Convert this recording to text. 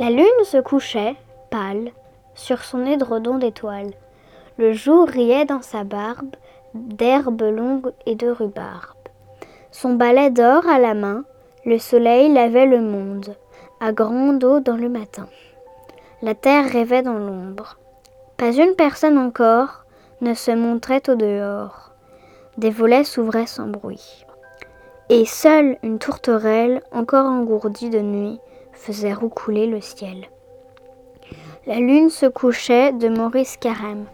La lune se couchait, pâle, sur son édredon d'étoiles. Le jour riait dans sa barbe d'herbes longues et de rhubarbe. Son balai d'or à la main, le soleil lavait le monde, à grande eau dans le matin. La terre rêvait dans l'ombre. Pas une personne encore ne se montrait au dehors. Des volets s'ouvraient sans bruit. Et seule une tourterelle, encore engourdie de nuit, faisait roucouler le ciel. La lune se couchait de Maurice Carême.